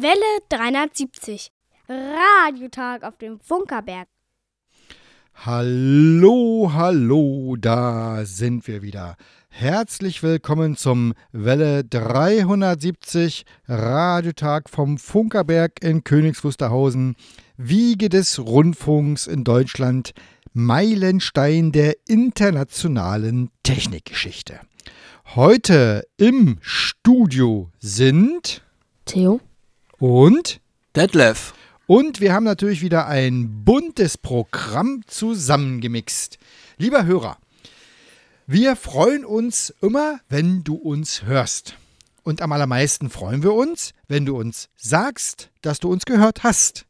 Welle 370. Radiotag auf dem Funkerberg. Hallo, hallo, da sind wir wieder. Herzlich willkommen zum Welle 370 Radiotag vom Funkerberg in Königs Wusterhausen, Wiege des Rundfunks in Deutschland, Meilenstein der internationalen Technikgeschichte. Heute im Studio sind Theo und Detlef. und wir haben natürlich wieder ein buntes Programm zusammengemixt. Lieber Hörer, wir freuen uns immer, wenn du uns hörst. Und am allermeisten freuen wir uns, wenn du uns sagst, dass du uns gehört hast.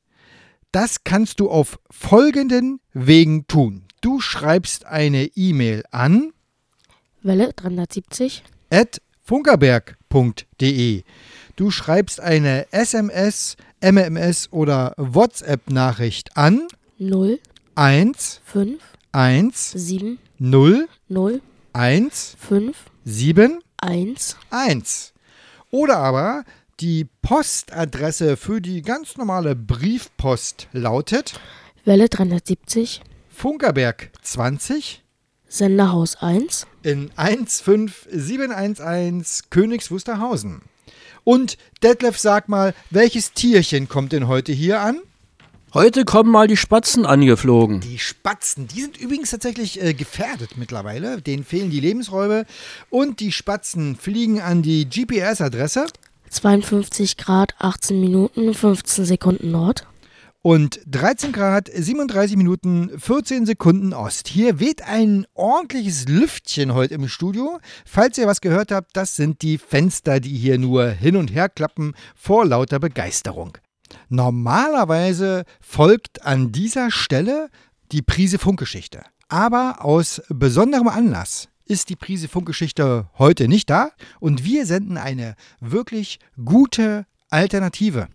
Das kannst du auf folgenden Wegen tun. Du schreibst eine E-Mail an Welle 370 at funkerberg.de. Du schreibst eine SMS, MMS oder WhatsApp-Nachricht an. 0 1 5 1 7 0 0 1 5 7 1 1. Oder aber die Postadresse für die ganz normale Briefpost lautet Welle 370 Funkerberg 20 Senderhaus 1 in 15711 Königs Wusterhausen. Und Detlef, sag mal, welches Tierchen kommt denn heute hier an? Heute kommen mal die Spatzen angeflogen. Die Spatzen, die sind übrigens tatsächlich äh, gefährdet mittlerweile. Denen fehlen die Lebensräume. Und die Spatzen fliegen an die GPS-Adresse 52 Grad 18 Minuten 15 Sekunden Nord und 13 Grad 37 Minuten 14 Sekunden Ost. Hier weht ein ordentliches Lüftchen heute im Studio. Falls ihr was gehört habt, das sind die Fenster, die hier nur hin und her klappen vor lauter Begeisterung. Normalerweise folgt an dieser Stelle die Prise Funkgeschichte. Aber aus besonderem Anlass ist die Prise Funkgeschichte heute nicht da und wir senden eine wirklich gute Alternative.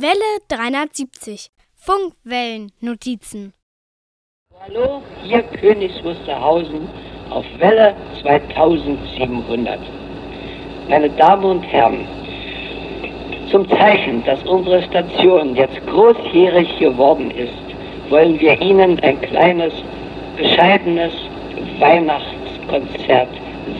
Welle 370. Funkwellennotizen. Hallo, hier Königs Wusterhausen auf Welle 2700. Meine Damen und Herren, zum Zeichen, dass unsere Station jetzt großjährig geworden ist, wollen wir Ihnen ein kleines, bescheidenes Weihnachtskonzert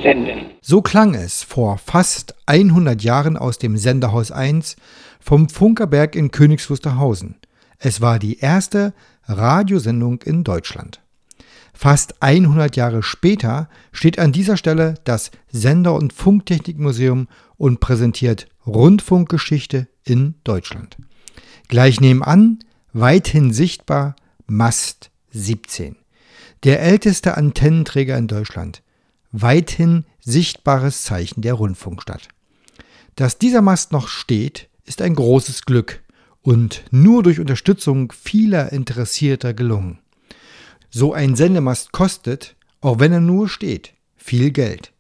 senden. So klang es vor fast 100 Jahren aus dem Senderhaus 1 vom Funkerberg in Königs Wusterhausen. Es war die erste Radiosendung in Deutschland. Fast 100 Jahre später steht an dieser Stelle das Sender- und Funktechnikmuseum und präsentiert Rundfunkgeschichte in Deutschland. Gleich nebenan, weithin sichtbar, Mast 17. Der älteste Antennenträger in Deutschland. Weithin sichtbares Zeichen der Rundfunkstadt. Dass dieser Mast noch steht, ist ein großes Glück und nur durch Unterstützung vieler Interessierter gelungen. So ein Sendemast kostet, auch wenn er nur steht, viel Geld.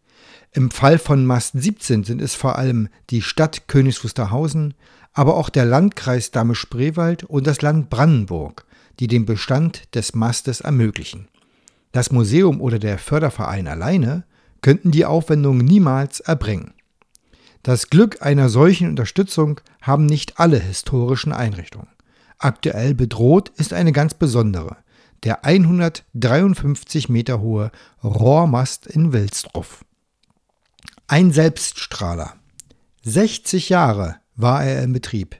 Im Fall von Mast 17 sind es vor allem die Stadt Königs Wusterhausen, aber auch der Landkreis Dahme-Spreewald und das Land Brandenburg, die den Bestand des Mastes ermöglichen. Das Museum oder der Förderverein alleine könnten die Aufwendung niemals erbringen. Das Glück einer solchen Unterstützung haben nicht alle historischen Einrichtungen. Aktuell bedroht ist eine ganz besondere, der 153 Meter hohe Rohrmast in Wilsdruff. Ein Selbststrahler. 60 Jahre war er in Betrieb.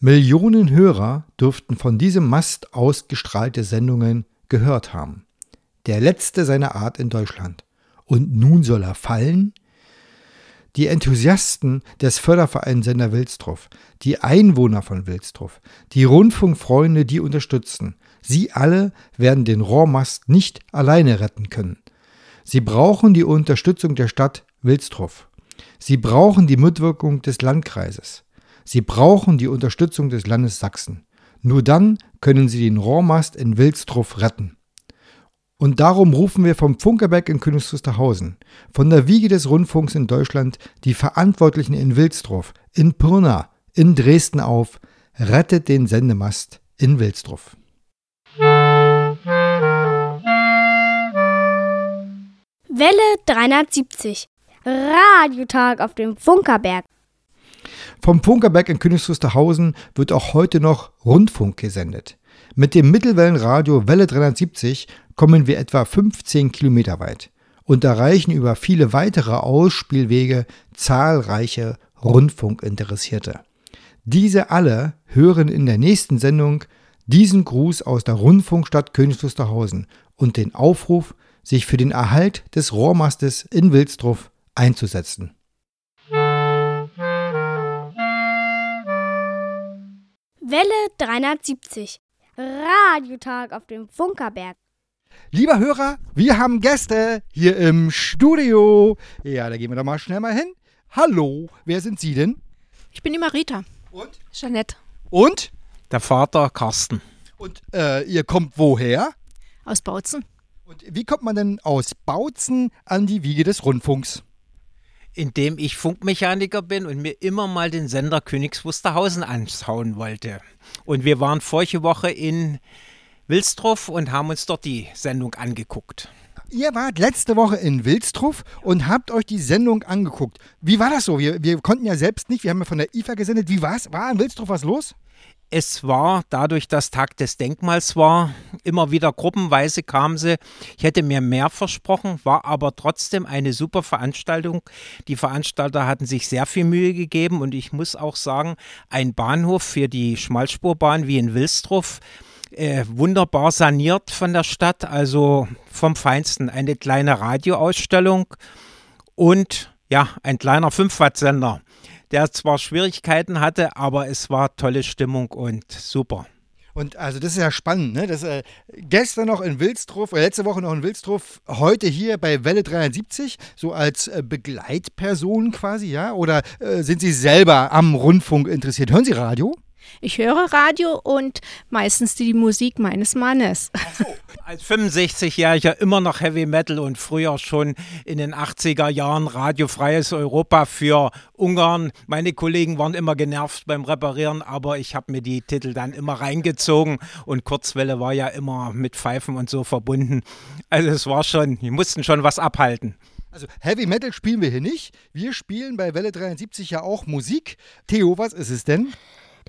Millionen Hörer dürften von diesem Mast ausgestrahlte Sendungen gehört haben. Der letzte seiner Art in Deutschland. Und nun soll er fallen? Die Enthusiasten des Fördervereins Sender Wilsdruff, die Einwohner von Wilsdruff, die Rundfunkfreunde, die unterstützen, sie alle werden den Rohrmast nicht alleine retten können. Sie brauchen die Unterstützung der Stadt Wilsdruff. Sie brauchen die Mitwirkung des Landkreises. Sie brauchen die Unterstützung des Landes Sachsen. Nur dann können sie den Rohrmast in Wilsdruff retten. Und darum rufen wir vom Funkerberg in Königs Wusterhausen, von der Wiege des Rundfunks in Deutschland, die Verantwortlichen in Wilsdruff, in Pirna, in Dresden auf, rettet den Sendemast in Wilsdruff. Welle 370. Radiotag auf dem Funkerberg. Vom Funkerberg in Königs Wusterhausen wird auch heute noch Rundfunk gesendet. Mit dem Mittelwellenradio Welle 370 kommen wir etwa 15 Kilometer weit und erreichen über viele weitere Ausspielwege zahlreiche Rundfunkinteressierte. Diese alle hören in der nächsten Sendung diesen Gruß aus der Rundfunkstadt Königs Wusterhausen und den Aufruf, sich für den Erhalt des Rohrmastes in Wilsdruff einzusetzen. Welle 370. Radiotag auf dem Funkerberg. Lieber Hörer, wir haben Gäste hier im Studio. Ja, da gehen wir doch mal schnell mal hin. Hallo, wer sind Sie denn? Ich bin die Marita. Und? Jeanette. Und? Der Vater Carsten. Und äh, ihr kommt woher? Aus Bautzen. Und wie kommt man denn aus Bautzen an die Wiege des Rundfunks? Indem ich Funkmechaniker bin und mir immer mal den Sender Königs Wusterhausen anschauen wollte. Und wir waren vorige Woche in Wilsdruff und haben uns dort die Sendung angeguckt. Ihr wart letzte Woche in Wilstruff und habt euch die Sendung angeguckt. Wie war das so? Wir, wir konnten ja selbst nicht, wir haben ja von der IFA gesendet. Wie war's? War in Wilstruff was los? Es war, dadurch, dass Tag des Denkmals war, immer wieder gruppenweise kamen sie. Ich hätte mir mehr versprochen, war aber trotzdem eine super Veranstaltung. Die Veranstalter hatten sich sehr viel Mühe gegeben und ich muss auch sagen, ein Bahnhof für die Schmalspurbahn wie in Wilstruff, äh, wunderbar saniert von der Stadt, also vom Feinsten. Eine kleine Radioausstellung und ja, ein kleiner 5-Watt-Sender der zwar Schwierigkeiten hatte, aber es war tolle Stimmung und super. Und also das ist ja spannend, ne? Das, äh, gestern noch in Wilstruff, oder letzte Woche noch in Wilstruff, heute hier bei Welle 73, so als äh, Begleitperson quasi, ja? Oder äh, sind Sie selber am Rundfunk interessiert? Hören Sie Radio? Ich höre Radio und meistens die Musik meines Mannes. So. Als 65-Jähriger immer noch Heavy Metal und früher schon in den 80er Jahren radiofreies Europa für Ungarn. Meine Kollegen waren immer genervt beim Reparieren, aber ich habe mir die Titel dann immer reingezogen und Kurzwelle war ja immer mit Pfeifen und so verbunden. Also es war schon, die mussten schon was abhalten. Also Heavy Metal spielen wir hier nicht. Wir spielen bei Welle 73 ja auch Musik. Theo, was ist es denn?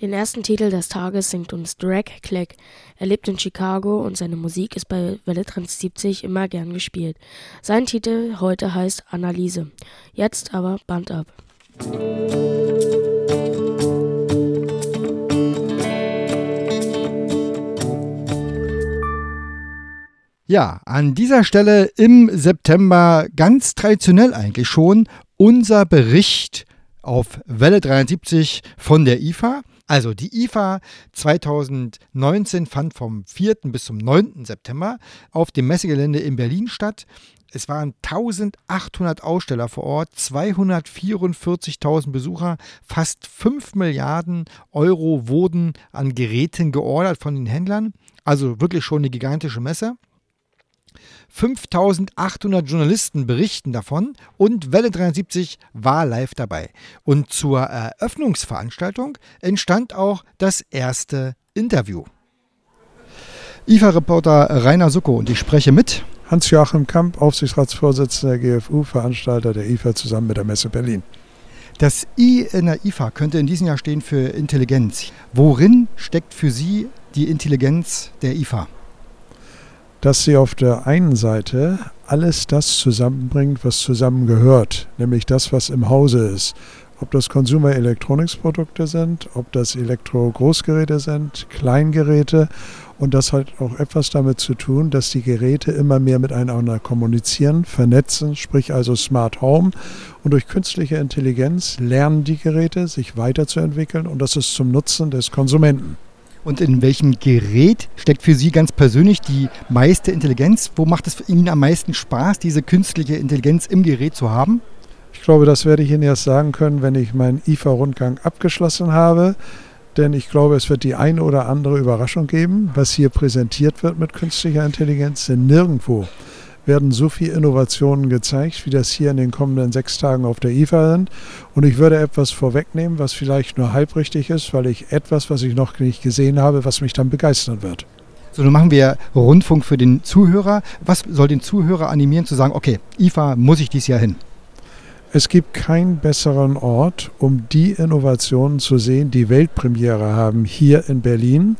Den ersten Titel des Tages singt uns Drag Click. Er lebt in Chicago und seine Musik ist bei Welle 73 immer gern gespielt. Sein Titel heute heißt Analyse. Jetzt aber Band ab. Ja, an dieser Stelle im September ganz traditionell eigentlich schon unser Bericht auf Welle 73 von der IFA. Also die IFA 2019 fand vom 4. bis zum 9. September auf dem Messegelände in Berlin statt. Es waren 1800 Aussteller vor Ort, 244.000 Besucher, fast 5 Milliarden Euro wurden an Geräten geordert von den Händlern. Also wirklich schon eine gigantische Messe. 5800 Journalisten berichten davon und Welle 73 war live dabei. Und zur Eröffnungsveranstaltung entstand auch das erste Interview. IFA-Reporter Rainer Sucko und ich spreche mit Hans-Joachim Kamp, Aufsichtsratsvorsitzender der GFU, Veranstalter der IFA zusammen mit der Messe Berlin. Das I in der IFA könnte in diesem Jahr stehen für Intelligenz. Worin steckt für Sie die Intelligenz der IFA? Dass sie auf der einen Seite alles das zusammenbringt, was zusammengehört, nämlich das, was im Hause ist. Ob das Consumer Electronics Produkte sind, ob das Elektro-Großgeräte sind, Kleingeräte. Und das hat auch etwas damit zu tun, dass die Geräte immer mehr miteinander kommunizieren, vernetzen, sprich also Smart Home. Und durch künstliche Intelligenz lernen die Geräte, sich weiterzuentwickeln und das ist zum Nutzen des Konsumenten. Und in welchem Gerät steckt für Sie ganz persönlich die meiste Intelligenz? Wo macht es Ihnen am meisten Spaß, diese künstliche Intelligenz im Gerät zu haben? Ich glaube, das werde ich Ihnen erst sagen können, wenn ich meinen IFA-Rundgang abgeschlossen habe. Denn ich glaube, es wird die eine oder andere Überraschung geben, was hier präsentiert wird mit künstlicher Intelligenz. Denn nirgendwo werden so viele Innovationen gezeigt, wie das hier in den kommenden sechs Tagen auf der IFA sind. Und ich würde etwas vorwegnehmen, was vielleicht nur halbrichtig ist, weil ich etwas, was ich noch nicht gesehen habe, was mich dann begeistern wird. So, nun machen wir Rundfunk für den Zuhörer. Was soll den Zuhörer animieren zu sagen, okay, IFA muss ich dieses Jahr hin? Es gibt keinen besseren Ort, um die Innovationen zu sehen, die Weltpremiere haben hier in Berlin,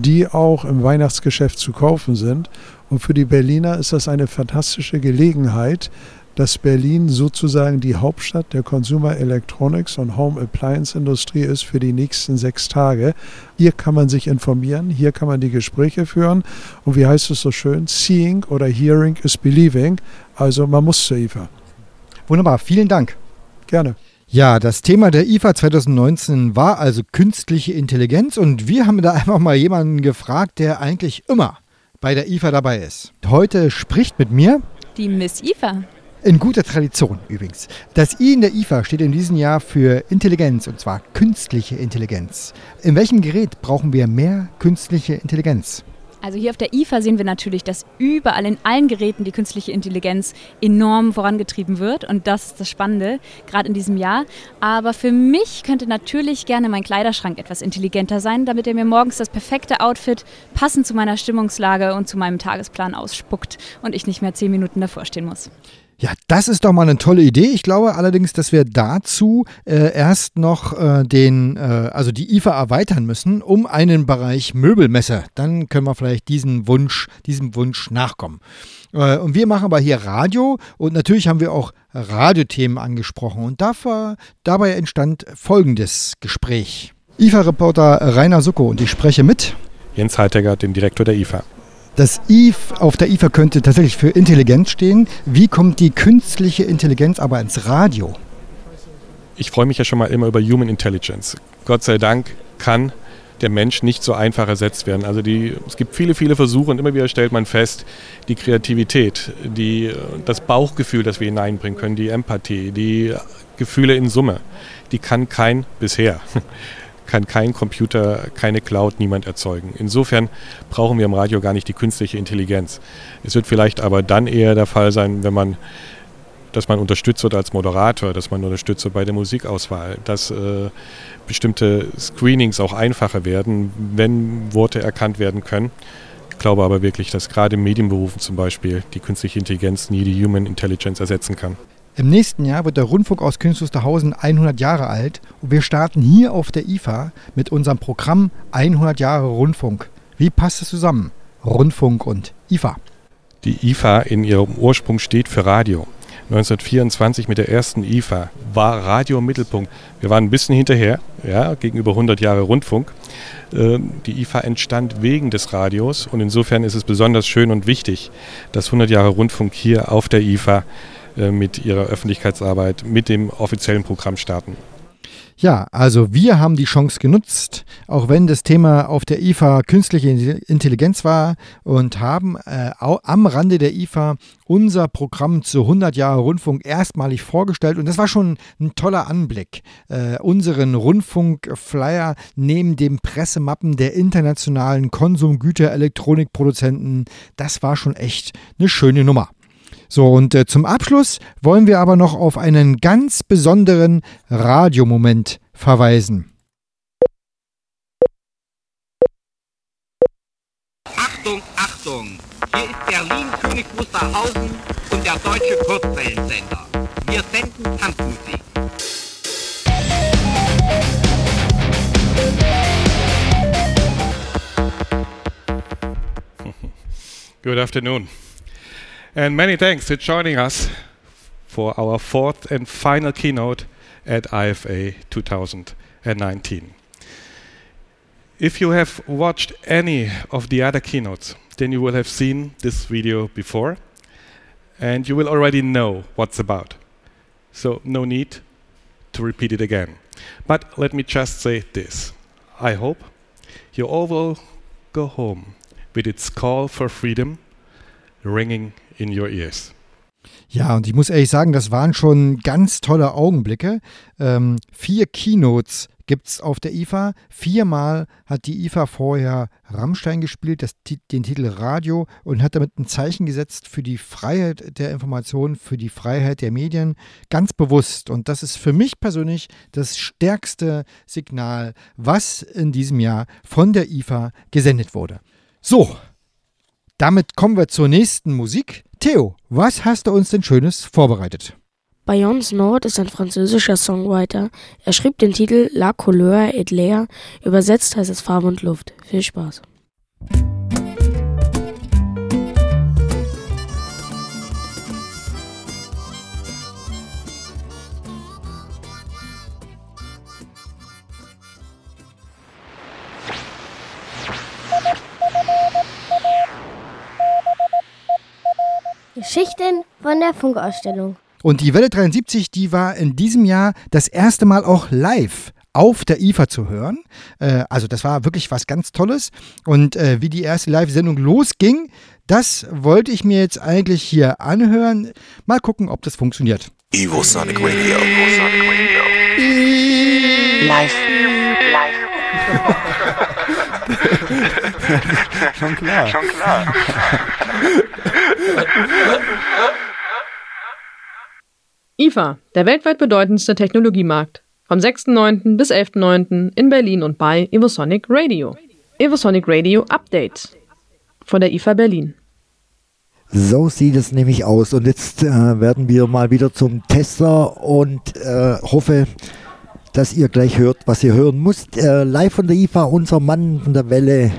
die auch im Weihnachtsgeschäft zu kaufen sind. Und für die Berliner ist das eine fantastische Gelegenheit, dass Berlin sozusagen die Hauptstadt der Consumer Electronics und Home Appliance Industrie ist für die nächsten sechs Tage. Hier kann man sich informieren, hier kann man die Gespräche führen und wie heißt es so schön, Seeing oder Hearing is Believing, also man muss zur IFA. Wunderbar, vielen Dank. Gerne. Ja, das Thema der IFA 2019 war also künstliche Intelligenz und wir haben da einfach mal jemanden gefragt, der eigentlich immer bei der IFA dabei ist. Heute spricht mit mir die Miss IFA. In guter Tradition übrigens. Das I in der IFA steht in diesem Jahr für Intelligenz und zwar künstliche Intelligenz. In welchem Gerät brauchen wir mehr künstliche Intelligenz? Also hier auf der IFA sehen wir natürlich, dass überall in allen Geräten die künstliche Intelligenz enorm vorangetrieben wird und das ist das Spannende, gerade in diesem Jahr. Aber für mich könnte natürlich gerne mein Kleiderschrank etwas intelligenter sein, damit er mir morgens das perfekte Outfit passend zu meiner Stimmungslage und zu meinem Tagesplan ausspuckt und ich nicht mehr zehn Minuten davor stehen muss. Ja, das ist doch mal eine tolle Idee. Ich glaube allerdings, dass wir dazu äh, erst noch äh, den, äh, also die IFA erweitern müssen um einen Bereich Möbelmesser. Dann können wir vielleicht diesen Wunsch, diesem Wunsch nachkommen. Äh, und wir machen aber hier Radio und natürlich haben wir auch Radiothemen angesprochen. Und dafür, dabei entstand folgendes Gespräch. IFA-Reporter Rainer Sucko und ich spreche mit Jens Heitegger, dem Direktor der IFA. Das I auf der IFA könnte tatsächlich für Intelligenz stehen. Wie kommt die künstliche Intelligenz aber ins Radio? Ich freue mich ja schon mal immer über Human Intelligence. Gott sei Dank kann der Mensch nicht so einfach ersetzt werden. Also die, es gibt viele, viele Versuche und immer wieder stellt man fest, die Kreativität, die, das Bauchgefühl, das wir hineinbringen können, die Empathie, die Gefühle in Summe, die kann kein bisher kann kein Computer, keine Cloud, niemand erzeugen. Insofern brauchen wir im Radio gar nicht die künstliche Intelligenz. Es wird vielleicht aber dann eher der Fall sein, wenn man dass man unterstützt wird als Moderator, dass man unterstützt wird bei der Musikauswahl, dass äh, bestimmte Screenings auch einfacher werden, wenn Worte erkannt werden können. Ich glaube aber wirklich, dass gerade in Medienberufen zum Beispiel die künstliche Intelligenz nie die Human Intelligence ersetzen kann. Im nächsten Jahr wird der Rundfunk aus Königs Wusterhausen 100 Jahre alt und wir starten hier auf der IFA mit unserem Programm 100 Jahre Rundfunk. Wie passt es zusammen? Rundfunk und IFA. Die IFA in ihrem Ursprung steht für Radio. 1924 mit der ersten IFA war Radio im Mittelpunkt. Wir waren ein bisschen hinterher, ja, gegenüber 100 Jahre Rundfunk. Ähm, die IFA entstand wegen des Radios und insofern ist es besonders schön und wichtig, dass 100 Jahre Rundfunk hier auf der IFA mit ihrer Öffentlichkeitsarbeit, mit dem offiziellen Programm starten. Ja, also wir haben die Chance genutzt, auch wenn das Thema auf der IFA künstliche Intelligenz war und haben äh, am Rande der IFA unser Programm zu 100 Jahre Rundfunk erstmalig vorgestellt und das war schon ein toller Anblick. Äh, unseren Rundfunkflyer neben dem Pressemappen der internationalen Konsumgüter-Elektronikproduzenten, das war schon echt eine schöne Nummer. So, und äh, zum Abschluss wollen wir aber noch auf einen ganz besonderen Radiomoment verweisen. Achtung, Achtung! Hier ist Berlin König Wusterhausen und der deutsche Kurzwellensender. Wir senden Tanzmusik. Good afternoon. And many thanks for joining us for our fourth and final keynote at IFA 2019. If you have watched any of the other keynotes, then you will have seen this video before and you will already know what's about. So no need to repeat it again. But let me just say this. I hope you all will go home with its call for freedom ringing in your ears. Ja, und ich muss ehrlich sagen, das waren schon ganz tolle Augenblicke. Ähm, vier Keynotes gibt es auf der IFA. Viermal hat die IFA vorher Rammstein gespielt, das, den Titel Radio, und hat damit ein Zeichen gesetzt für die Freiheit der Information, für die Freiheit der Medien. Ganz bewusst. Und das ist für mich persönlich das stärkste Signal, was in diesem Jahr von der IFA gesendet wurde. So, damit kommen wir zur nächsten Musik. Theo, was hast du uns denn Schönes vorbereitet? Bayons Nord ist ein französischer Songwriter. Er schrieb den Titel La Couleur et l'air, übersetzt heißt es Farbe und Luft. Viel Spaß. Geschichten von der Funkausstellung. Und die Welle 73, die war in diesem Jahr das erste Mal auch live auf der IFA zu hören. Äh, also das war wirklich was ganz Tolles. Und äh, wie die erste Live-Sendung losging, das wollte ich mir jetzt eigentlich hier anhören. Mal gucken, ob das funktioniert. Evil Sonic Radio. Live. Live. Schon klar. Schon klar. IFA, der weltweit bedeutendste Technologiemarkt. Vom 6.9. bis 11.9. in Berlin und bei Evosonic Radio. Evosonic Radio Update von der IFA Berlin. So sieht es nämlich aus. Und jetzt äh, werden wir mal wieder zum Tester und äh, hoffe, dass ihr gleich hört, was ihr hören müsst. Äh, live von der IFA, unser Mann von der Welle.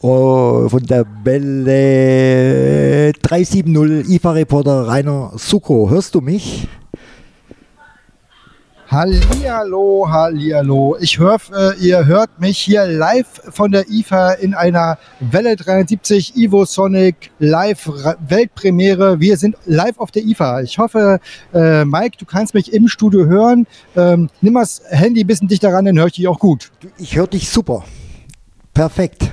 Oh, von der Welle 370 IFA-Reporter Rainer Suko. Hörst du mich? Hallihallo, hallihallo. Ich hoffe, äh, ihr hört mich hier live von der IFA in einer Welle 73 Ivo Sonic Live Weltpremiere. Wir sind live auf der IFA. Ich hoffe, äh, Mike, du kannst mich im Studio hören. Ähm, nimm das Handy ein bisschen dichter ran, dann höre ich dich auch gut. Ich höre dich super. Perfekt.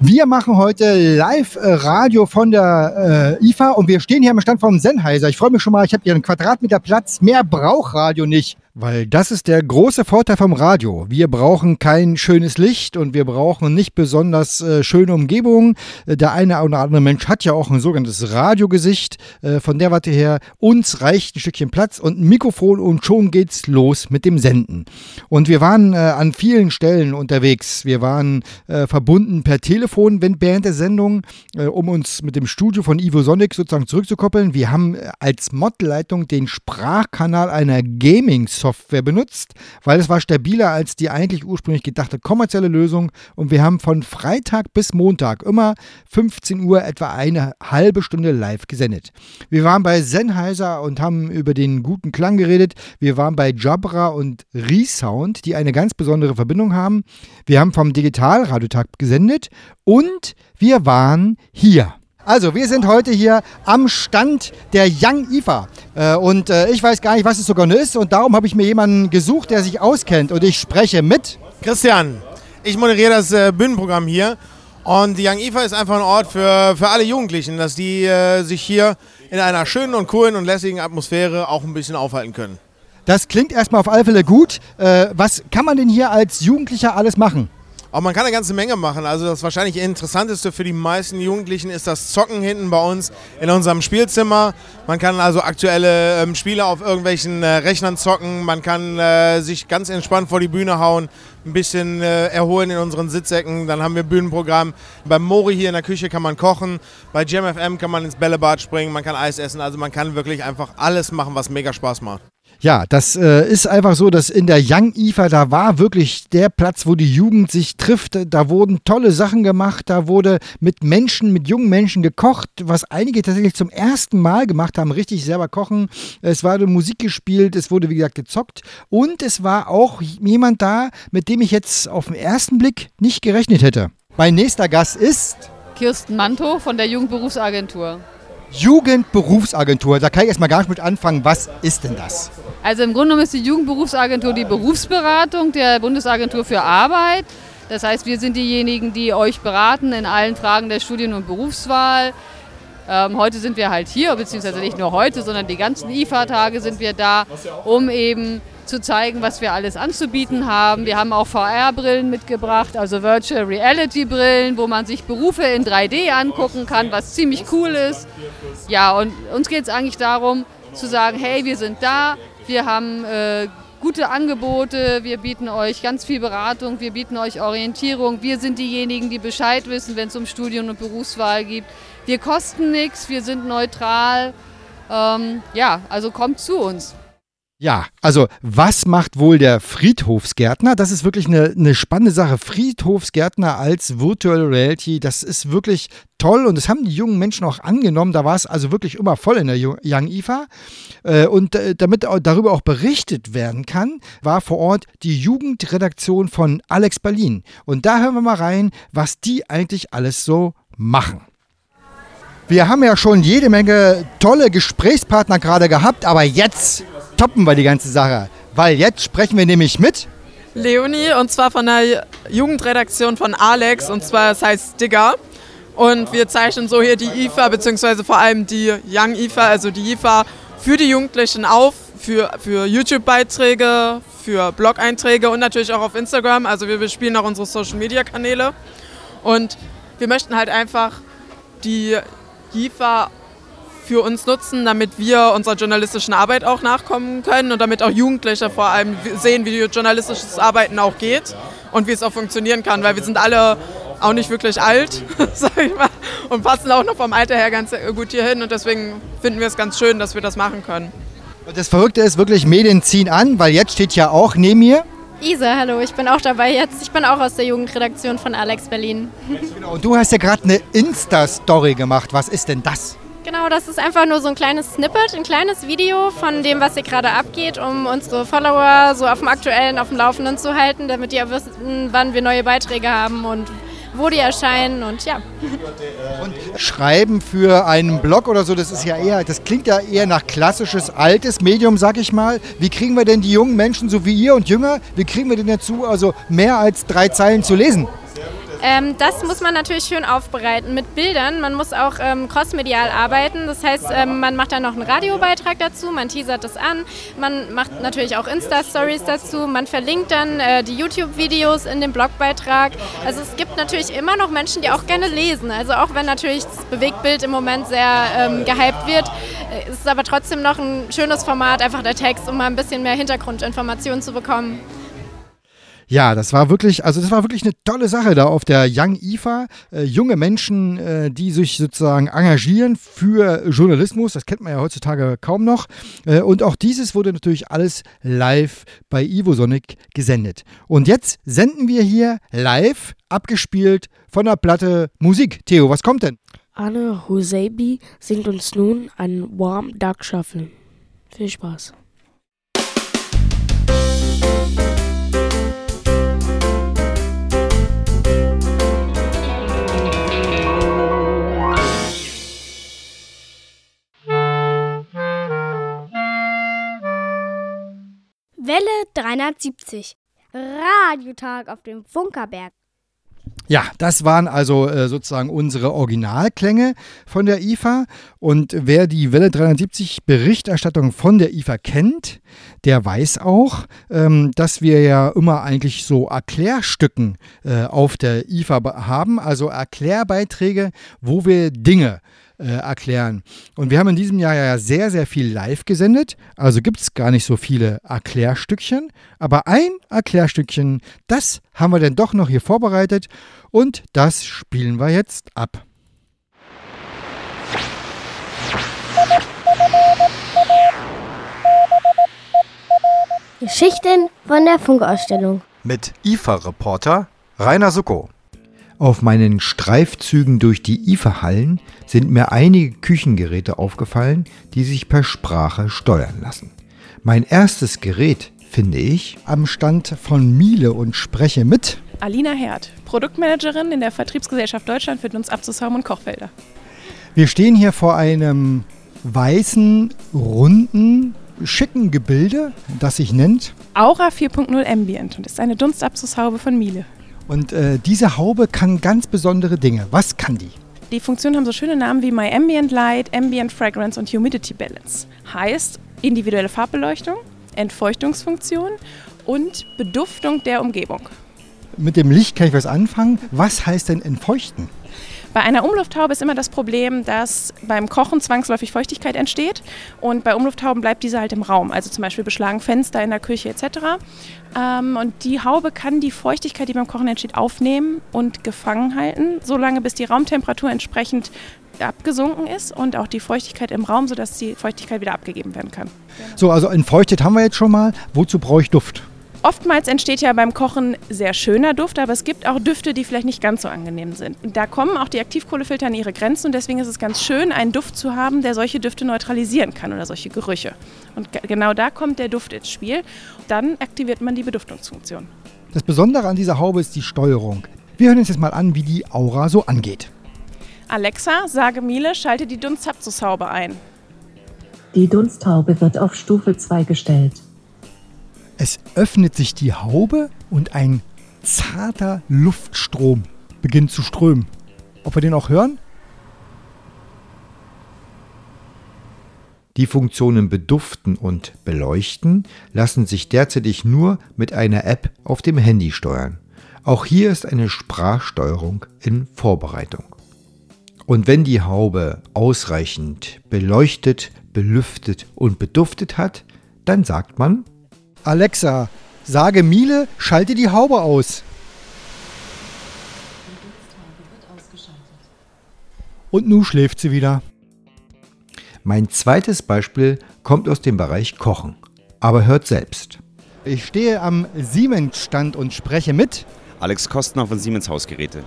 Wir machen heute Live-Radio von der äh, IFA und wir stehen hier am Stand vom Sennheiser. Ich freue mich schon mal, ich habe hier einen Quadratmeter Platz. Mehr braucht Radio nicht. Weil das ist der große Vorteil vom Radio. Wir brauchen kein schönes Licht und wir brauchen nicht besonders äh, schöne Umgebungen. Äh, der eine oder andere Mensch hat ja auch ein sogenanntes Radiogesicht. Äh, von der Warte her, uns reicht ein Stückchen Platz und ein Mikrofon und schon geht's los mit dem Senden. Und wir waren äh, an vielen Stellen unterwegs. Wir waren äh, verbunden per Telefon während der Sendung, äh, um uns mit dem Studio von Ivo Sonic sozusagen zurückzukoppeln. Wir haben als Modleitung den Sprachkanal einer Gaming Software benutzt, weil es war stabiler als die eigentlich ursprünglich gedachte kommerzielle Lösung und wir haben von Freitag bis Montag immer 15 Uhr etwa eine halbe Stunde live gesendet. Wir waren bei Sennheiser und haben über den guten Klang geredet. Wir waren bei Jabra und Resound, die eine ganz besondere Verbindung haben. Wir haben vom Digitalradiotag gesendet und wir waren hier. Also, wir sind heute hier am Stand der Young IFA. Äh, und äh, ich weiß gar nicht, was es sogar ist. Und darum habe ich mir jemanden gesucht, der sich auskennt. Und ich spreche mit. Christian, ich moderiere das äh, Bühnenprogramm hier. Und die Young IFA ist einfach ein Ort für, für alle Jugendlichen, dass die sich hier in einer schönen und coolen und lässigen Atmosphäre auch ein bisschen aufhalten können. Das klingt erstmal auf alle Fälle gut. Was kann man denn hier als Jugendlicher alles machen? Aber man kann eine ganze Menge machen. Also das wahrscheinlich interessanteste für die meisten Jugendlichen ist das Zocken hinten bei uns in unserem Spielzimmer. Man kann also aktuelle ähm, Spiele auf irgendwelchen äh, Rechnern zocken. Man kann äh, sich ganz entspannt vor die Bühne hauen, ein bisschen äh, erholen in unseren Sitzecken. Dann haben wir Bühnenprogramm. Beim Mori hier in der Küche kann man kochen. Bei JamFM kann man ins Bällebad springen. Man kann Eis essen. Also man kann wirklich einfach alles machen, was mega Spaß macht. Ja, das äh, ist einfach so, dass in der Young IFA, da war wirklich der Platz, wo die Jugend sich trifft. Da wurden tolle Sachen gemacht, da wurde mit Menschen, mit jungen Menschen gekocht, was einige tatsächlich zum ersten Mal gemacht haben, richtig selber kochen. Es wurde Musik gespielt, es wurde, wie gesagt, gezockt und es war auch jemand da, mit dem ich jetzt auf den ersten Blick nicht gerechnet hätte. Mein nächster Gast ist Kirsten Manto von der Jugendberufsagentur. Jugendberufsagentur. Da kann ich erstmal gar nicht mit anfangen. Was ist denn das? Also im Grunde genommen ist die Jugendberufsagentur die Berufsberatung der Bundesagentur für Arbeit. Das heißt, wir sind diejenigen, die euch beraten in allen Fragen der Studien- und Berufswahl. Ähm, heute sind wir halt hier, beziehungsweise nicht nur heute, sondern die ganzen IFA-Tage sind wir da, um eben zu zeigen, was wir alles anzubieten haben. Wir haben auch VR-Brillen mitgebracht, also Virtual Reality-Brillen, wo man sich Berufe in 3D angucken kann, was ziemlich cool ist. Ja, und uns geht es eigentlich darum zu sagen, hey, wir sind da, wir haben äh, gute Angebote, wir bieten euch ganz viel Beratung, wir bieten euch Orientierung, wir sind diejenigen, die Bescheid wissen, wenn es um Studien und Berufswahl geht. Wir kosten nichts, wir sind neutral Ähm, ja, also kommt zu uns. Ja, also was macht wohl der Friedhofsgärtner? Das ist wirklich eine, eine spannende Sache. Friedhofsgärtner als Virtual Reality, das ist wirklich toll und das haben die jungen Menschen auch angenommen. Da war es also wirklich immer voll in der Young IFA. Äh, und äh, damit darüber auch berichtet werden kann, war vor Ort die Jugendredaktion von Alex Berlin. Und da hören wir mal rein, was die eigentlich alles so machen. Wir haben ja schon jede Menge tolle Gesprächspartner gerade gehabt, aber jetzt toppen wir die ganze Sache. Weil jetzt sprechen wir nämlich mit Leonie und zwar von der Jugendredaktion von Alex und zwar das heißt Digger. Und wir zeichnen so hier die IFA, beziehungsweise vor allem die Young IFA, also die IFA für die Jugendlichen auf, für, für YouTube-Beiträge, für Blog-Einträge und natürlich auch auf Instagram. Also wir bespielen auch unsere Social-Media-Kanäle. Und wir möchten halt einfach die IFA für uns nutzen, damit wir unserer journalistischen Arbeit auch nachkommen können und damit auch Jugendliche vor allem sehen, wie journalistisches Arbeiten auch geht und wie es auch funktionieren kann, weil wir sind alle auch nicht wirklich alt, sag ich mal, und passen auch noch vom Alter her ganz gut hier hin und deswegen finden wir es ganz schön, dass wir das machen können. Das Verrückte ist wirklich, Medien ziehen an, weil jetzt steht ja auch neben mir Isa, hallo, ich bin auch dabei jetzt. Ich bin auch aus der Jugendredaktion von Alex Berlin. Genau, und du hast ja gerade eine Insta-Story gemacht. Was ist denn das? Genau, das ist einfach nur so ein kleines Snippet, ein kleines Video von dem, was hier gerade abgeht, um unsere Follower so auf dem Aktuellen, auf dem Laufenden zu halten, damit die auch wissen, wann wir neue Beiträge haben und wo die erscheinen und ja. Und Schreiben für einen Blog oder so, das ist ja eher, das klingt ja eher nach klassisches altes Medium, sag ich mal. Wie kriegen wir denn die jungen Menschen, so wie ihr und Jünger, wie kriegen wir denn dazu, also mehr als drei Zeilen zu lesen? Ähm, das muss man natürlich schön aufbereiten mit Bildern. Man muss auch ähm, crossmedial arbeiten. Das heißt, ähm, man macht dann noch einen Radiobeitrag dazu, man teasert das an, man macht natürlich auch Insta-Stories dazu, man verlinkt dann äh, die YouTube-Videos in dem Blogbeitrag. Also es gibt natürlich immer noch Menschen, die auch gerne lesen. Also auch wenn natürlich das Bewegtbild im Moment sehr ähm, gehypt wird, äh, ist es aber trotzdem noch ein schönes Format, einfach der Text, um mal ein bisschen mehr Hintergrundinformationen zu bekommen. Ja, das war wirklich, also das war wirklich eine tolle Sache da auf der Young IFA. Äh, junge Menschen, äh, die sich sozusagen engagieren für Journalismus, das kennt man ja heutzutage kaum noch. Äh, und auch dieses wurde natürlich alles live bei Ivosonic gesendet. Und jetzt senden wir hier live, abgespielt von der Platte Musik. Theo, was kommt denn? Anne Hoseibi singt uns nun ein Warm Dark Shuffle. Viel Spaß. Welle 370. Radiotag auf dem Funkerberg. Ja, das waren also äh, sozusagen unsere Originalklänge von der IFA. Und wer die Welle 370 Berichterstattung von der IFA kennt, der weiß auch, ähm, dass wir ja immer eigentlich so Erklärstücken äh, auf der IFA haben, also Erklärbeiträge, wo wir Dinge äh, erklären. Und wir haben in diesem Jahr ja sehr, sehr viel live gesendet. Also gibt es gar nicht so viele Erklärstückchen. Aber ein Erklärstückchen, das haben wir dann doch noch hier vorbereitet. Und das spielen wir jetzt ab. Geschichten von der Funkausstellung. Mit IFA-Reporter Rainer Sucko. Auf meinen Streifzügen durch die IFA-Hallen sind mir einige Küchengeräte aufgefallen, die sich per Sprache steuern lassen. Mein erstes Gerät finde ich am Stand von Miele und spreche mit Alina Herd, Produktmanagerin in der Vertriebsgesellschaft Deutschland für Nutzabzugshaum und Kochfelder. Wir stehen hier vor einem weißen, runden, schicken Gebilde, das sich nennt Aura 4.0 Ambient und ist eine Dunstabzugshaube von Miele. Und äh, diese Haube kann ganz besondere Dinge. Was kann die? Die Funktionen haben so schöne Namen wie My Ambient Light, Ambient Fragrance und Humidity Balance. Heißt individuelle Farbbeleuchtung, Entfeuchtungsfunktion und Beduftung der Umgebung. Mit dem Licht kann ich was anfangen. Was heißt denn entfeuchten? Bei einer Umlufthaube ist immer das Problem, dass beim Kochen zwangsläufig Feuchtigkeit entsteht und bei Umlufthauben bleibt diese halt im Raum. Also zum Beispiel beschlagen Fenster in der Küche etc. Ähm, und die Haube kann die Feuchtigkeit, die beim Kochen entsteht, aufnehmen und gefangen halten, solange bis die Raumtemperatur entsprechend abgesunken ist und auch die Feuchtigkeit im Raum, sodass die Feuchtigkeit wieder abgegeben werden kann. So, also entfeuchtet haben wir jetzt schon mal. Wozu brauche ich Duft? Oftmals entsteht ja beim Kochen sehr schöner Duft, aber es gibt auch Düfte, die vielleicht nicht ganz so angenehm sind. Da kommen auch die Aktivkohlefilter an ihre Grenzen und deswegen ist es ganz schön, einen Duft zu haben, der solche Düfte neutralisieren kann oder solche Gerüche. Und genau da kommt der Duft ins Spiel. Dann aktiviert man die Beduftungsfunktion. Das Besondere an dieser Haube ist die Steuerung. Wir hören uns jetzt mal an, wie die Aura so angeht. Alexa, sage Miele, schalte die Dunstabzugshaube ein. Die Dunsthaube wird auf Stufe 2 gestellt. Es öffnet sich die Haube und ein zarter Luftstrom beginnt zu strömen. Ob wir den auch hören? Die Funktionen Beduften und Beleuchten lassen sich derzeitig nur mit einer App auf dem Handy steuern. Auch hier ist eine Sprachsteuerung in Vorbereitung. Und wenn die Haube ausreichend beleuchtet, belüftet und beduftet hat, dann sagt man Alexa, sage Miele, schalte die Haube aus. Und nun schläft sie wieder. Mein zweites Beispiel kommt aus dem Bereich Kochen. Aber hört selbst. Ich stehe am Siemens-Stand und spreche mit Alex Kostner von Siemens Hausgeräte.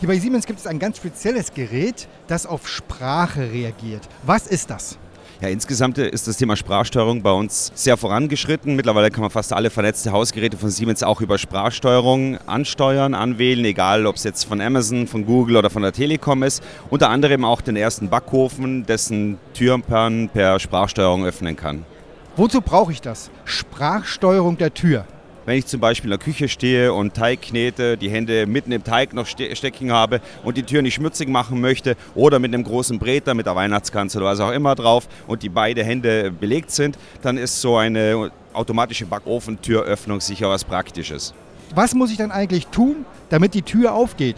Hier bei Siemens gibt es ein ganz spezielles Gerät, das auf Sprache reagiert. Was ist das? Ja, insgesamt ist das Thema Sprachsteuerung bei uns sehr vorangeschritten. Mittlerweile kann man fast alle vernetzte Hausgeräte von Siemens auch über Sprachsteuerung ansteuern, anwählen, egal ob es jetzt von Amazon, von Google oder von der Telekom ist. Unter anderem auch den ersten Backofen, dessen Türen per Sprachsteuerung öffnen kann. Wozu brauche ich das? Sprachsteuerung der Tür. Wenn ich zum Beispiel in der Küche stehe und Teig knete, die Hände mitten im Teig noch ste stecken habe und die Tür nicht schmutzig machen möchte oder mit einem großen Breter, mit der Weihnachtskanzel oder was auch immer drauf und die beide Hände belegt sind, dann ist so eine automatische Backofentüröffnung sicher was Praktisches. Was muss ich dann eigentlich tun, damit die Tür aufgeht?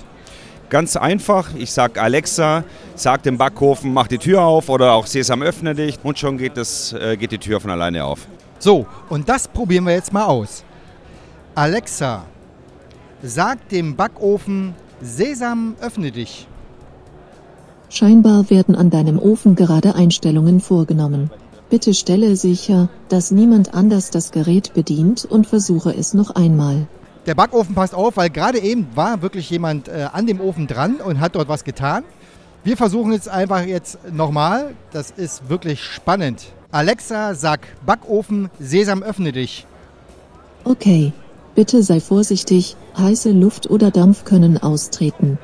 Ganz einfach, ich sage Alexa, sag dem Backofen, mach die Tür auf oder auch Sesam öffne dich und schon geht, das, äh, geht die Tür von alleine auf. So, und das probieren wir jetzt mal aus. Alexa, sag dem Backofen, Sesam, öffne dich. Scheinbar werden an deinem Ofen gerade Einstellungen vorgenommen. Bitte stelle sicher, dass niemand anders das Gerät bedient und versuche es noch einmal. Der Backofen passt auf, weil gerade eben war wirklich jemand äh, an dem Ofen dran und hat dort was getan. Wir versuchen jetzt einfach jetzt nochmal. Das ist wirklich spannend. Alexa, sag Backofen, Sesam, öffne dich. Okay, bitte sei vorsichtig, heiße Luft oder Dampf können austreten.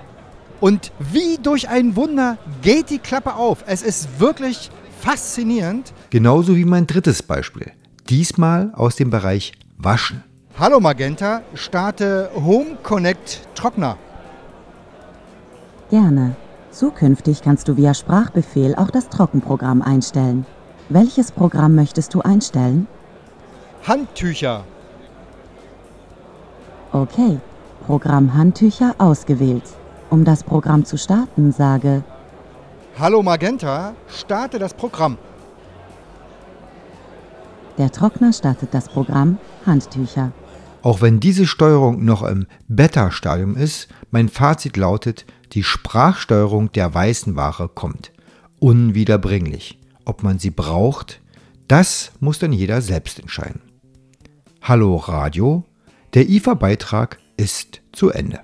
Und wie durch ein Wunder geht die Klappe auf. Es ist wirklich faszinierend. Genauso wie mein drittes Beispiel. Diesmal aus dem Bereich Waschen. Hallo Magenta, starte Home Connect Trockner. Gerne. Zukünftig kannst du via Sprachbefehl auch das Trockenprogramm einstellen. Welches Programm möchtest du einstellen? Handtücher. Okay, Programm Handtücher ausgewählt. Um das Programm zu starten, sage Hallo Magenta, starte das Programm. Der Trockner startet das Programm Handtücher. Auch wenn diese Steuerung noch im Beta-Stadium ist, mein Fazit lautet, die Sprachsteuerung der weißen Ware kommt. Unwiederbringlich. Ob man sie braucht, das muss dann jeder selbst entscheiden. Hallo Radio, der IFA-Beitrag ist zu Ende.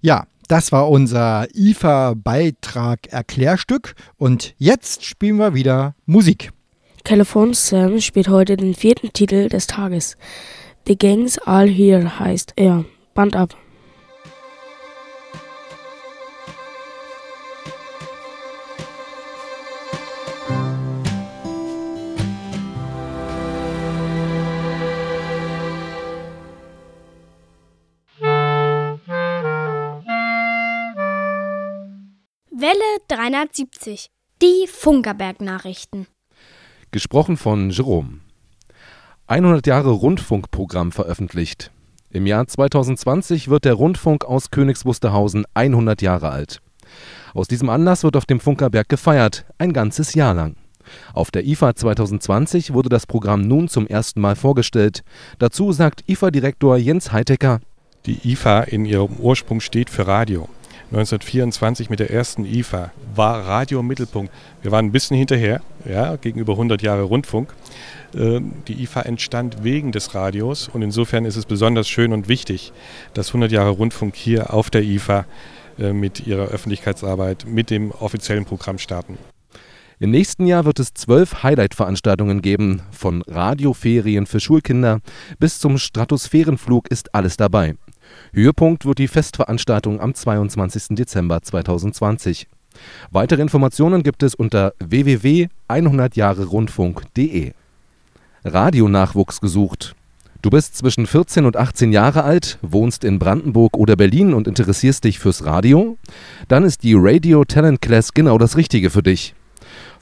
Ja, das war unser IFA-Beitrag Erklärstück und jetzt spielen wir wieder Musik. California Sam spielt heute den vierten Titel des Tages. The Gangs All Here heißt er. Band ab. Welle 370. Die Funkerberg-Nachrichten. Gesprochen von Jerome. 100 Jahre Rundfunkprogramm veröffentlicht. Im Jahr 2020 wird der Rundfunk aus Königs Wusterhausen 100 Jahre alt. Aus diesem Anlass wird auf dem Funkerberg gefeiert, ein ganzes Jahr lang. Auf der IFA 2020 wurde das Programm nun zum ersten Mal vorgestellt. Dazu sagt IFA-Direktor Jens Heitecker: Die IFA in ihrem Ursprung steht für Radio. 1924 mit der ersten IFA war Radio Mittelpunkt. Wir waren ein bisschen hinterher, ja, gegenüber 100 Jahre Rundfunk. Ähm, die IFA entstand wegen des Radios und insofern ist es besonders schön und wichtig, dass 100 Jahre Rundfunk hier auf der IFA äh, mit ihrer Öffentlichkeitsarbeit, mit dem offiziellen Programm starten. Im nächsten Jahr wird es zwölf Highlight-Veranstaltungen geben. Von Radioferien für Schulkinder bis zum Stratosphärenflug ist alles dabei. Höhepunkt wird die Festveranstaltung am 22. Dezember 2020. Weitere Informationen gibt es unter www.100jahrerundfunk.de. Radionachwuchs gesucht. Du bist zwischen 14 und 18 Jahre alt, wohnst in Brandenburg oder Berlin und interessierst dich fürs Radio? Dann ist die Radio Talent Class genau das Richtige für dich.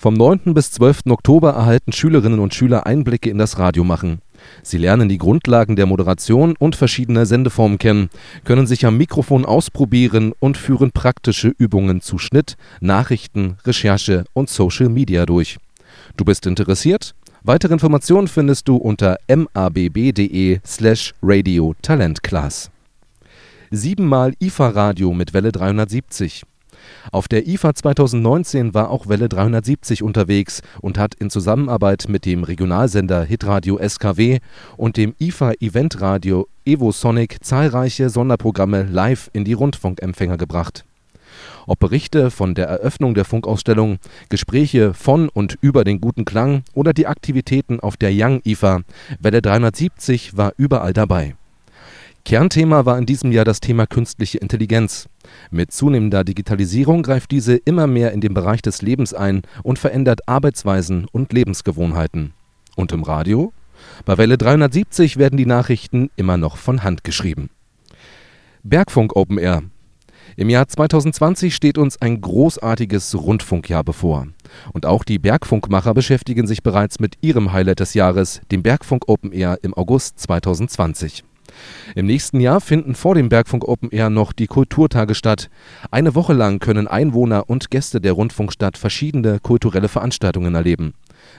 Vom 9. bis 12. Oktober erhalten Schülerinnen und Schüler Einblicke in das Radiomachen. Sie lernen die Grundlagen der Moderation und verschiedener Sendeformen kennen, können sich am Mikrofon ausprobieren und führen praktische Übungen zu Schnitt, Nachrichten, Recherche und Social Media durch. Du bist interessiert? Weitere Informationen findest du unter mabb.de slash radio talentclass. Siebenmal IFA Radio mit Welle 370. Auf der IFA 2019 war auch Welle 370 unterwegs und hat in Zusammenarbeit mit dem Regionalsender Hitradio SKW und dem IFA Eventradio Evosonic zahlreiche Sonderprogramme live in die Rundfunkempfänger gebracht. Ob Berichte von der Eröffnung der Funkausstellung, Gespräche von und über den guten Klang oder die Aktivitäten auf der Young IFA, Welle 370 war überall dabei. Kernthema war in diesem Jahr das Thema künstliche Intelligenz. Mit zunehmender Digitalisierung greift diese immer mehr in den Bereich des Lebens ein und verändert Arbeitsweisen und Lebensgewohnheiten. Und im Radio? Bei Welle 370 werden die Nachrichten immer noch von Hand geschrieben. Bergfunk Open Air. Im Jahr 2020 steht uns ein großartiges Rundfunkjahr bevor. Und auch die Bergfunkmacher beschäftigen sich bereits mit ihrem Highlight des Jahres, dem Bergfunk Open Air im August 2020. Im nächsten Jahr finden vor dem Bergfunk Open Air noch die Kulturtage statt. Eine Woche lang können Einwohner und Gäste der Rundfunkstadt verschiedene kulturelle Veranstaltungen erleben.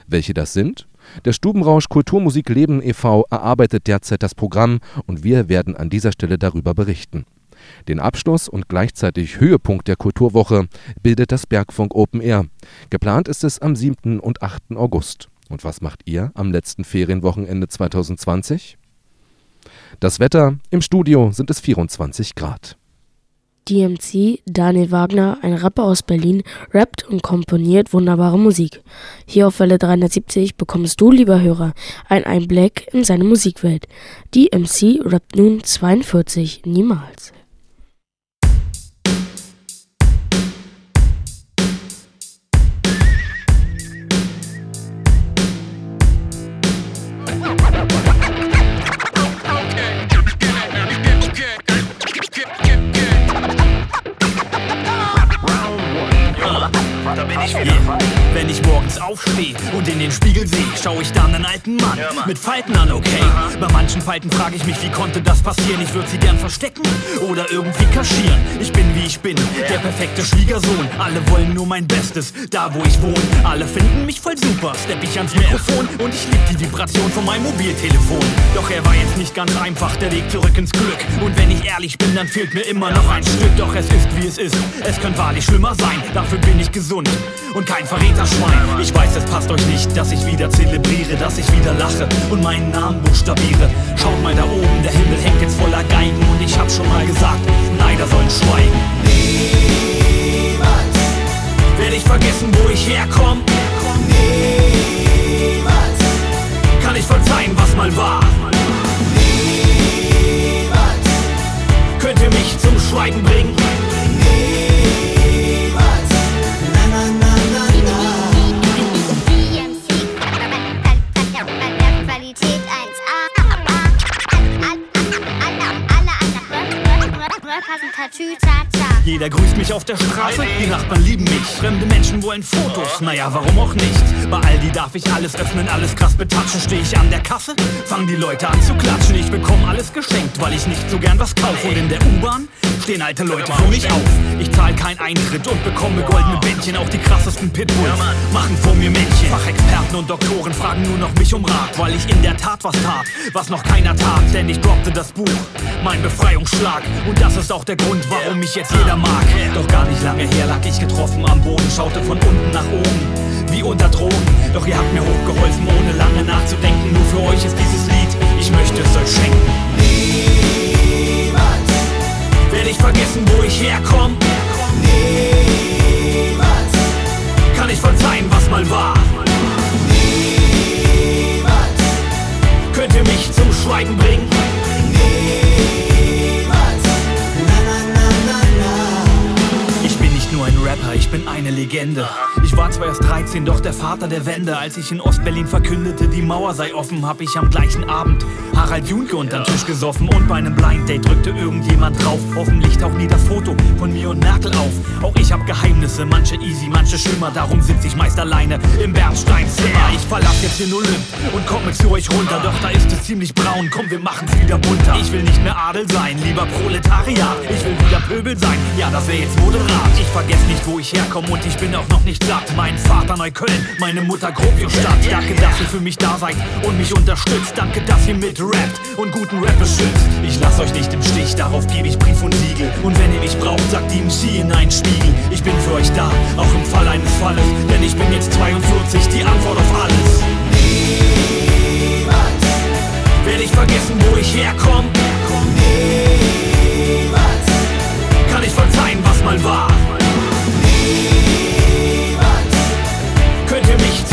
Welche das sind? Der Stubenrausch Kulturmusik Leben e.V. erarbeitet derzeit das Programm und wir werden an dieser Stelle darüber berichten. Den Abschluss und gleichzeitig Höhepunkt der Kulturwoche bildet das Bergfunk Open Air. Geplant ist es am 7. und 8. August. Und was macht ihr am letzten Ferienwochenende 2020? Das Wetter im Studio sind es 24 Grad. DMC, Daniel Wagner, ein Rapper aus Berlin, rappt und komponiert wunderbare Musik. Hier auf Welle 370 bekommst du, lieber Hörer, einen Einblick in seine Musikwelt. DMC rappt nun 42 niemals. Morgens aufstehe und in den Spiegel sehe, schaue ich dann einen alten Mann mit Falten an, okay? Bei manchen Falten frage ich mich, wie konnte das passieren? Ich würde sie gern verstecken oder irgendwie kaschieren. Ich bin wie ich bin, der perfekte Schwiegersohn. Alle wollen nur mein Bestes, da wo ich wohne. Alle finden mich voll super, stepp ich ans Mikrofon und ich lieb die Vibration von meinem Mobiltelefon. Doch er war jetzt nicht ganz einfach, der Weg zurück ins Glück. Und wenn ich ehrlich bin, dann fehlt mir immer noch ein Stück. Doch es ist wie es ist, es könnte wahrlich schlimmer sein. Dafür bin ich gesund und kein Verräterschwein. Ich weiß, es passt euch nicht, dass ich wieder zelebriere, dass ich wieder lache und meinen Namen buchstabiere. Schaut mal da oben, der Himmel hängt jetzt voller Geigen und ich hab schon mal gesagt, Neider sollen schweigen. Niemals werde ich vergessen, wo ich herkomme. Niemals kann ich verzeihen, was mal war. Niemals könnt ihr mich zum Schweigen bringen. Jeder grüßt mich auf der Straße die Nachbarn lieben mich. Fremde Menschen wollen Fotos, naja, warum auch nicht? Bei Aldi darf ich alles öffnen, alles krass betatschen. Stehe ich an der Kasse, fangen die Leute an zu klatschen. Ich bekomme alles geschenkt, weil ich nicht so gern was kaufe. Und in der U-Bahn stehen alte Leute für mich auf. Ich zahle keinen Eintritt und bekomme goldene Bändchen. Auch die krassesten Pitbulls machen vor mir Männchen. Fachexperten und Doktoren fragen nur noch mich um Rat, weil ich in der Tat was tat, was noch keiner tat. Denn ich droppte das Buch, mein Befreiungsschlag. Und das ist auch der Grund, warum mich jetzt jeder mag. Doch gar nicht lange her lag ich getroffen am Boden, schaute von unten nach oben, wie unter Drogen. Doch ihr habt mir hochgeholfen, ohne lange nachzudenken. Nur für euch ist dieses Lied, ich möchte es euch schenken. Niemals werde ich vergessen, wo ich herkomme. Niemals kann ich verzeihen, was mal war. Niemals könnt ihr mich zum Schweigen bringen. Bin eine Legende. Ich war zwar erst 13, doch der Vater der Wende. Als ich in Ostberlin verkündete, die Mauer sei offen, hab ich am gleichen Abend Harald Junke unter den Tisch gesoffen. Und bei einem Blind Date drückte irgendjemand drauf. Hoffentlich taucht nie das Foto von mir und Merkel auf. Auch ich hab Geheimnisse, manche easy, manche schlimmer. Darum sitz ich meist alleine im Bernsteinzimmer. Ich verlass jetzt den Olymp und komme zu euch runter. Doch da ist es ziemlich braun, komm, wir machen's wieder bunter. Ich will nicht mehr Adel sein, lieber Proletariat. Ich will wieder Pöbel sein, ja, das wär jetzt moderat. Ich vergess nicht, wo ich herkomme und ich bin auch noch nicht satt. Mein Vater Neukölln, meine Mutter Grobio-Stadt. Danke, dass ihr für mich da seid und mich unterstützt. Danke, dass ihr mit rappt und guten Rap beschützt. Ich lass euch nicht im Stich, darauf gebe ich Brief und Siegel. Und wenn ihr mich braucht, sagt die MC in einen Spiegel. Ich bin für euch da, auch im Fall eines Falles. Denn ich bin jetzt 42, die Antwort auf alles. Niemals werde ich vergessen, wo ich herkomme. Niemals kann ich verzeihen, was mal war.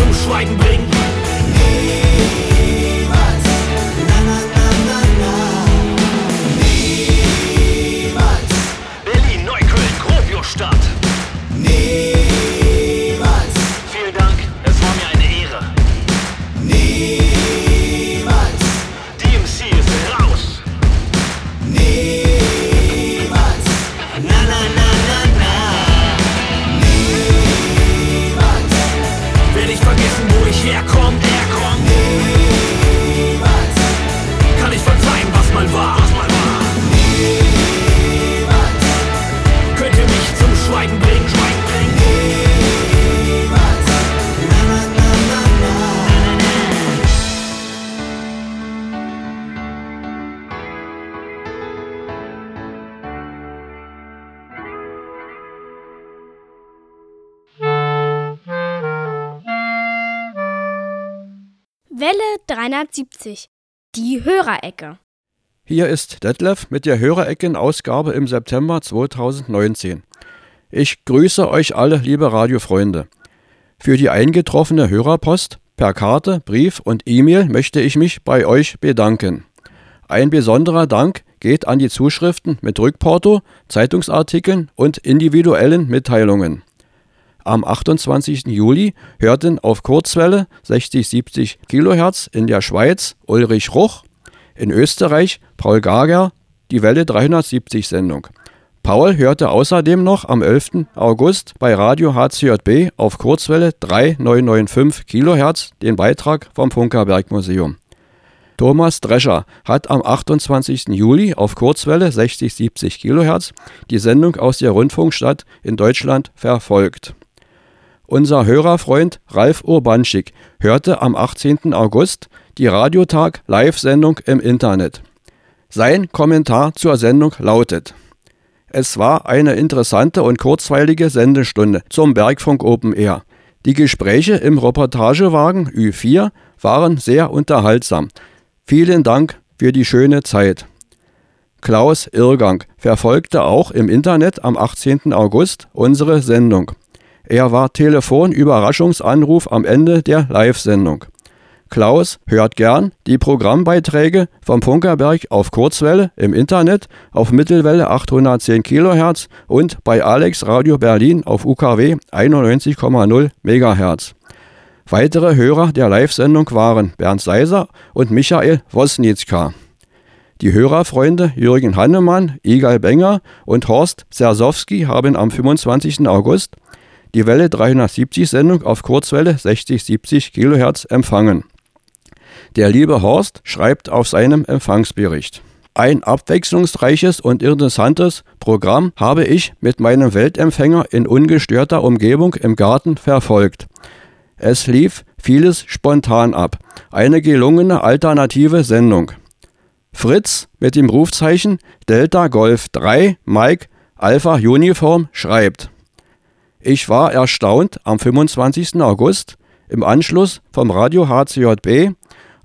Zum Schweigen bringen. Welle 370. Die Hörerecke. Hier ist Detlef mit der Hörerecken-Ausgabe im September 2019. Ich grüße euch alle, liebe Radiofreunde. Für die eingetroffene Hörerpost per Karte, Brief und E-Mail möchte ich mich bei euch bedanken. Ein besonderer Dank geht an die Zuschriften mit Rückporto, Zeitungsartikeln und individuellen Mitteilungen. Am 28. Juli hörten auf Kurzwelle 60-70 kHz in der Schweiz Ulrich Ruch, in Österreich Paul Gager die Welle 370 Sendung. Paul hörte außerdem noch am 11. August bei Radio HCJB auf Kurzwelle 3995 kHz den Beitrag vom Funkerberg Museum. Thomas Drescher hat am 28. Juli auf Kurzwelle 60-70 kHz die Sendung aus der Rundfunkstadt in Deutschland verfolgt. Unser Hörerfreund Ralf Urbanschik hörte am 18. August die Radiotag Live-Sendung im Internet. Sein Kommentar zur Sendung lautet: Es war eine interessante und kurzweilige Sendestunde zum Bergfunk Open Air. Die Gespräche im Reportagewagen Ü4 waren sehr unterhaltsam. Vielen Dank für die schöne Zeit. Klaus Irrgang verfolgte auch im Internet am 18. August unsere Sendung. Er war Telefonüberraschungsanruf am Ende der Live-Sendung. Klaus hört gern die Programmbeiträge vom Funkerberg auf Kurzwelle im Internet auf Mittelwelle 810 kHz und bei Alex Radio Berlin auf UKW 91,0 MHz. Weitere Hörer der Live-Sendung waren Bernd Seiser und Michael Wosnitzka. Die Hörerfreunde Jürgen Hannemann, Igal Benger und Horst Sersowski haben am 25. August die Welle 370 Sendung auf Kurzwelle 60-70 kHz empfangen. Der liebe Horst schreibt auf seinem Empfangsbericht. Ein abwechslungsreiches und interessantes Programm habe ich mit meinem Weltempfänger in ungestörter Umgebung im Garten verfolgt. Es lief vieles spontan ab. Eine gelungene alternative Sendung. Fritz mit dem Rufzeichen Delta Golf 3 Mike Alpha Uniform schreibt. Ich war erstaunt am 25. August im Anschluss vom Radio HCJB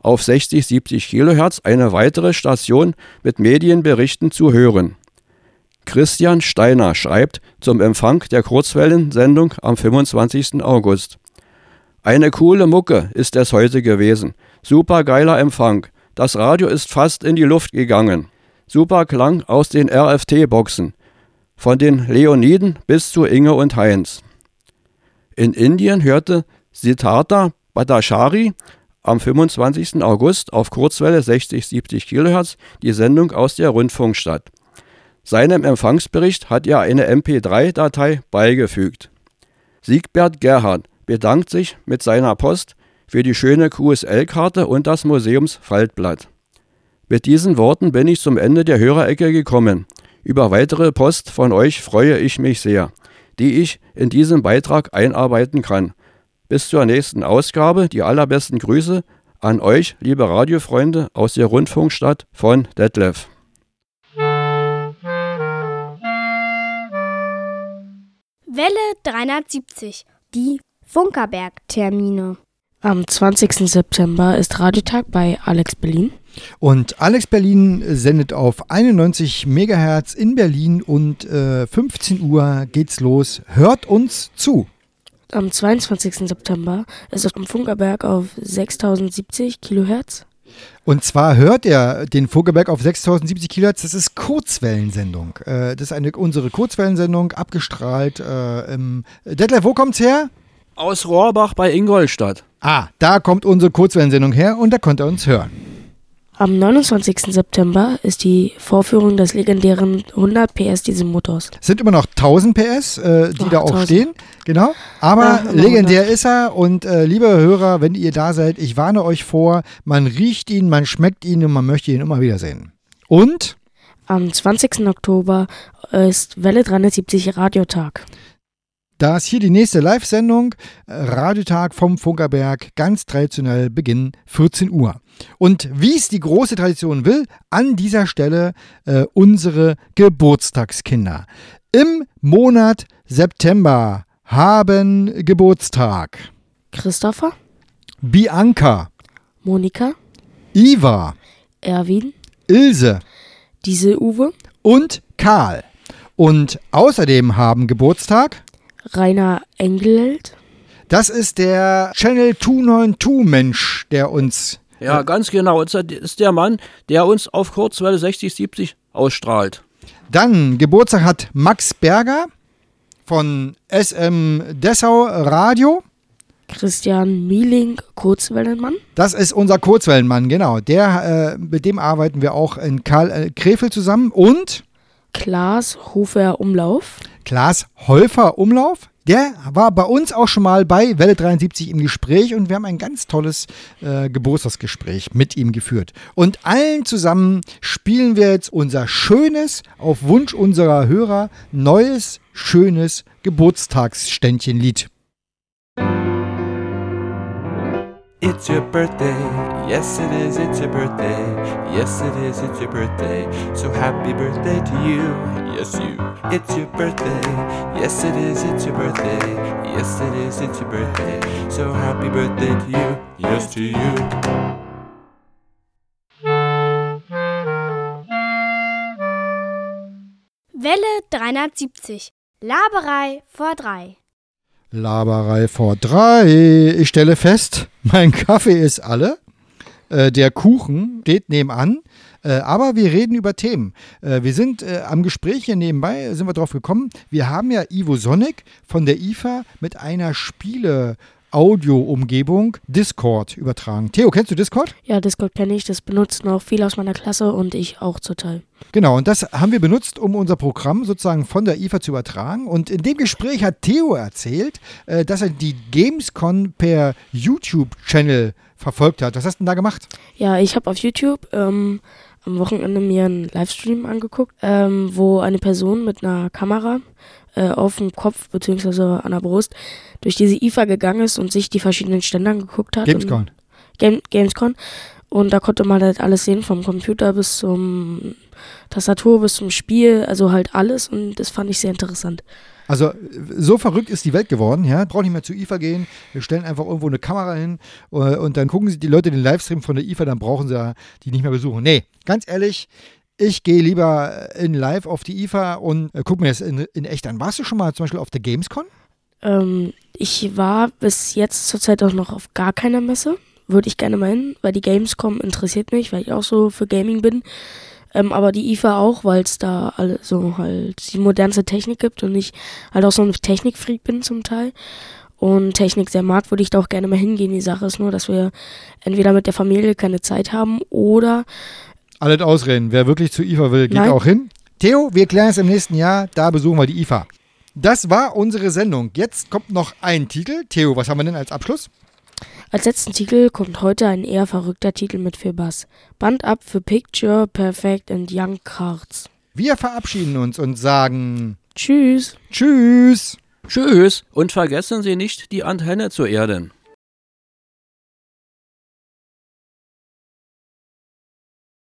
auf 60-70 kHz eine weitere Station mit Medienberichten zu hören. Christian Steiner schreibt zum Empfang der Kurzwellensendung am 25. August. Eine coole Mucke ist es heute gewesen. Super geiler Empfang. Das Radio ist fast in die Luft gegangen. Super Klang aus den RFT-Boxen. Von den Leoniden bis zu Inge und Heinz. In Indien hörte Siddhartha Bhattacharya am 25. August auf Kurzwelle 60-70 kHz die Sendung aus der Rundfunkstadt. Seinem Empfangsbericht hat er eine MP3-Datei beigefügt. Siegbert Gerhard bedankt sich mit seiner Post für die schöne QSL-Karte und das Museumsfaltblatt. Mit diesen Worten bin ich zum Ende der Hörerecke gekommen. Über weitere Post von euch freue ich mich sehr, die ich in diesem Beitrag einarbeiten kann. Bis zur nächsten Ausgabe die allerbesten Grüße an euch, liebe Radiofreunde aus der Rundfunkstadt von Detlef. Welle 370, die Funkerberg-Termine. Am 20. September ist Radiotag bei Alex Berlin. Und Alex Berlin sendet auf 91 Megahertz in Berlin und äh, 15 Uhr geht's los. Hört uns zu. Am 22. September ist es am Funkerberg auf 6070 Kilohertz. Und zwar hört er den Vogelberg auf 6070 Kilohertz. Das ist Kurzwellensendung. Äh, das ist eine, unsere Kurzwellensendung, abgestrahlt. Äh, im Detlef, wo kommt's her? Aus Rohrbach bei Ingolstadt. Ah, da kommt unsere Kurzwellensendung her und da könnt ihr uns hören. Am 29. September ist die Vorführung des legendären 100 PS Dieselmotors. Sind immer noch 1000 PS, äh, die Ach, da auch 1000. stehen. Genau. Aber immer legendär ist er. Und äh, liebe Hörer, wenn ihr da seid, ich warne euch vor, man riecht ihn, man schmeckt ihn und man möchte ihn immer wieder sehen. Und Am 20. Oktober ist Welle 370 Radiotag. da ist hier die nächste Live-Sendung, äh, Radiotag vom Funkerberg, ganz traditionell Beginn 14 Uhr. Und wie es die große Tradition will, an dieser Stelle äh, unsere Geburtstagskinder. Im Monat September haben Geburtstag Christopher, Bianca, Monika, Iva, Erwin, Ilse Diese Uwe, und Karl. Und außerdem haben Geburtstag Rainer Engelheld, Das ist der Channel 292 Mensch, der uns Ja, ganz genau. Das ist der Mann, der uns auf Kurzwelle 60-70 ausstrahlt. Dann Geburtstag hat Max Berger von SM Dessau Radio. Christian Mieling, Kurzwellenmann. Das ist unser Kurzwellenmann, genau. Der, äh, mit dem arbeiten wir auch in Karl äh, Krefeld zusammen. Und Klaas Hofer Umlauf. Klaas Häufer Umlauf. Der war bei uns auch schon mal bei Welle 73 im Gespräch und wir haben ein ganz tolles äh, Geburtstagsgespräch mit ihm geführt. Und allen zusammen spielen wir jetzt unser schönes, auf Wunsch unserer Hörer, neues, schönes Geburtstagsständchenlied. It's your birthday, yes it is, it's your birthday, yes it is, it's your birthday. So happy birthday to you, yes you. It's your birthday, yes it is, it's your birthday, yes it is, it's your birthday. So happy birthday to you, yes to you. Welle 370. Laberei vor drei. Laberei vor drei. Ich stelle fest, mein Kaffee ist alle. Äh, der Kuchen steht nebenan. Äh, aber wir reden über Themen. Äh, wir sind äh, am Gespräch hier nebenbei, sind wir drauf gekommen. Wir haben ja Ivo Sonnig von der IFA mit einer Spiele. Audioumgebung Discord übertragen. Theo, kennst du Discord? Ja, Discord kenne ich. Das benutzen auch viele aus meiner Klasse und ich auch Teil. Genau, und das haben wir benutzt, um unser Programm sozusagen von der IFA zu übertragen. Und in dem Gespräch hat Theo erzählt, äh, dass er die Gamescon per YouTube-Channel verfolgt hat. Was hast du denn da gemacht? Ja, ich habe auf YouTube ähm, am Wochenende mir einen Livestream angeguckt, ähm, wo eine Person mit einer Kamera äh, auf dem Kopf bzw. an der Brust durch diese IFA gegangen ist und sich die verschiedenen Stände angeguckt hat. Gamescom. Und, Game, Gamescon. Und da konnte man halt alles sehen, vom Computer bis zum Tastatur bis zum Spiel, also halt alles und das fand ich sehr interessant. Also so verrückt ist die Welt geworden, ja. Braucht nicht mehr zu IFA gehen. Wir stellen einfach irgendwo eine Kamera hin äh, und dann gucken sie die Leute den Livestream von der IFA, dann brauchen sie die nicht mehr besuchen. Nee, ganz ehrlich, ich gehe lieber in live auf die IFA und äh, gucke mir das in, in echt an. Warst du schon mal zum Beispiel auf der Gamescon? Ähm, ich war bis jetzt zurzeit auch noch auf gar keiner Messe. Würde ich gerne mal hin, weil die Gamescom interessiert mich, weil ich auch so für Gaming bin. Ähm, aber die IFA auch, weil es da alle so halt die modernste Technik gibt und ich halt auch so ein Technikfreak bin zum Teil und Technik sehr mag, würde ich da auch gerne mal hingehen. Die Sache ist nur, dass wir entweder mit der Familie keine Zeit haben oder Alles ausreden. Wer wirklich zu IFA will, geht Nein. auch hin. Theo, wir klären es im nächsten Jahr. Da besuchen wir die IFA. Das war unsere Sendung. Jetzt kommt noch ein Titel. Theo, was haben wir denn als Abschluss? Als letzten Titel kommt heute ein eher verrückter Titel mit viel Bass. Band ab für Picture Perfect and Young Cards. Wir verabschieden uns und sagen Tschüss. Tschüss. Tschüss und vergessen Sie nicht die Antenne zu erden.